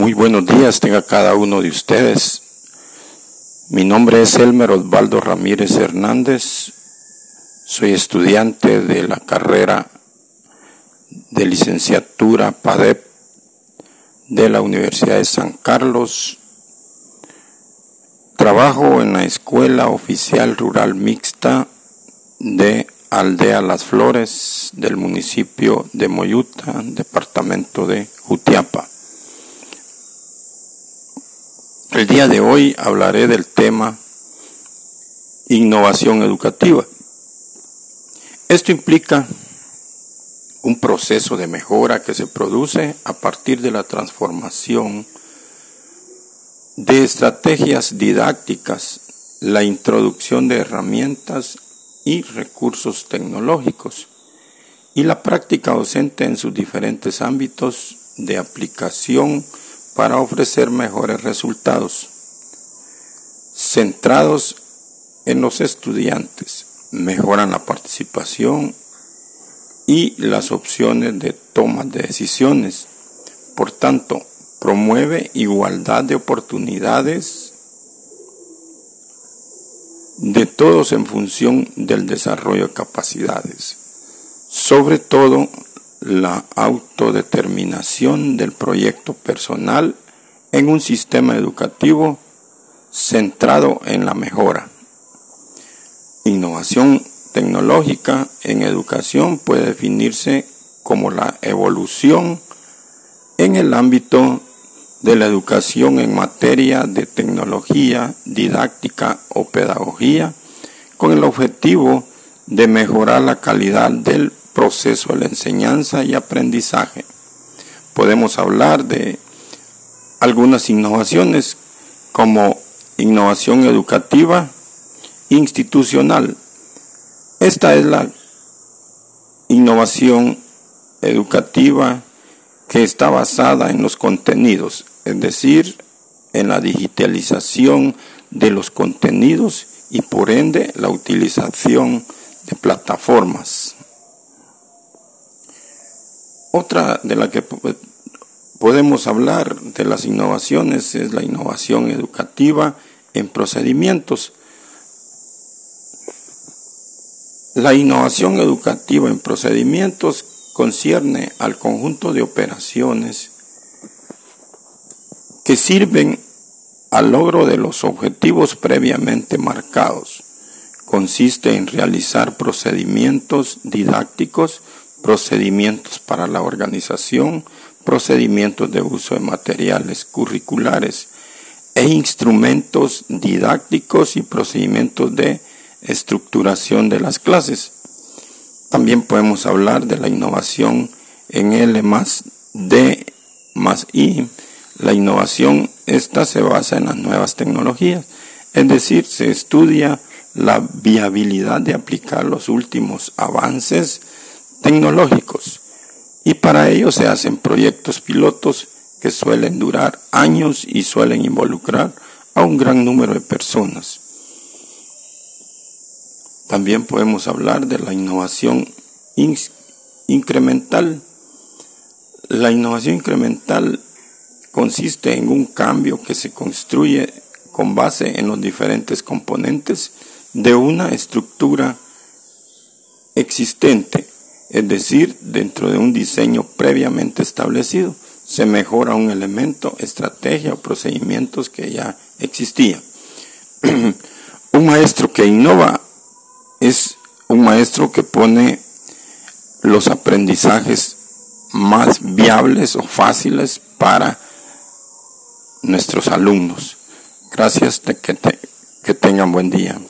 Muy buenos días tenga cada uno de ustedes. Mi nombre es Elmer Osvaldo Ramírez Hernández. Soy estudiante de la carrera de licenciatura PADEP de la Universidad de San Carlos. Trabajo en la Escuela Oficial Rural Mixta de Aldea Las Flores del municipio de Moyuta, departamento de Jutiapa. El día de hoy hablaré del tema innovación educativa. Esto implica un proceso de mejora que se produce a partir de la transformación de estrategias didácticas, la introducción de herramientas y recursos tecnológicos y la práctica docente en sus diferentes ámbitos de aplicación para ofrecer mejores resultados, centrados en los estudiantes, mejoran la participación y las opciones de toma de decisiones. Por tanto, promueve igualdad de oportunidades de todos en función del desarrollo de capacidades, sobre todo la autodeterminación del proyecto personal en un sistema educativo centrado en la mejora. Innovación tecnológica en educación puede definirse como la evolución en el ámbito de la educación en materia de tecnología, didáctica o pedagogía, con el objetivo de mejorar la calidad del proceso de la enseñanza y aprendizaje. Podemos hablar de algunas innovaciones como innovación educativa institucional. Esta es la innovación educativa que está basada en los contenidos, es decir, en la digitalización de los contenidos y por ende la utilización de plataformas. Otra de la que podemos hablar de las innovaciones es la innovación educativa en procedimientos. La innovación educativa en procedimientos concierne al conjunto de operaciones que sirven al logro de los objetivos previamente marcados. Consiste en realizar procedimientos didácticos procedimientos para la organización, procedimientos de uso de materiales curriculares e instrumentos didácticos y procedimientos de estructuración de las clases. También podemos hablar de la innovación en L más D más I. La innovación, esta se basa en las nuevas tecnologías, es decir, se estudia la viabilidad de aplicar los últimos avances tecnológicos y para ello se hacen proyectos pilotos que suelen durar años y suelen involucrar a un gran número de personas. También podemos hablar de la innovación incremental. La innovación incremental consiste en un cambio que se construye con base en los diferentes componentes de una estructura existente es decir, dentro de un diseño previamente establecido, se mejora un elemento, estrategia o procedimientos que ya existían. un maestro que innova es un maestro que pone los aprendizajes más viables o fáciles para nuestros alumnos. Gracias, que, que tengan buen día.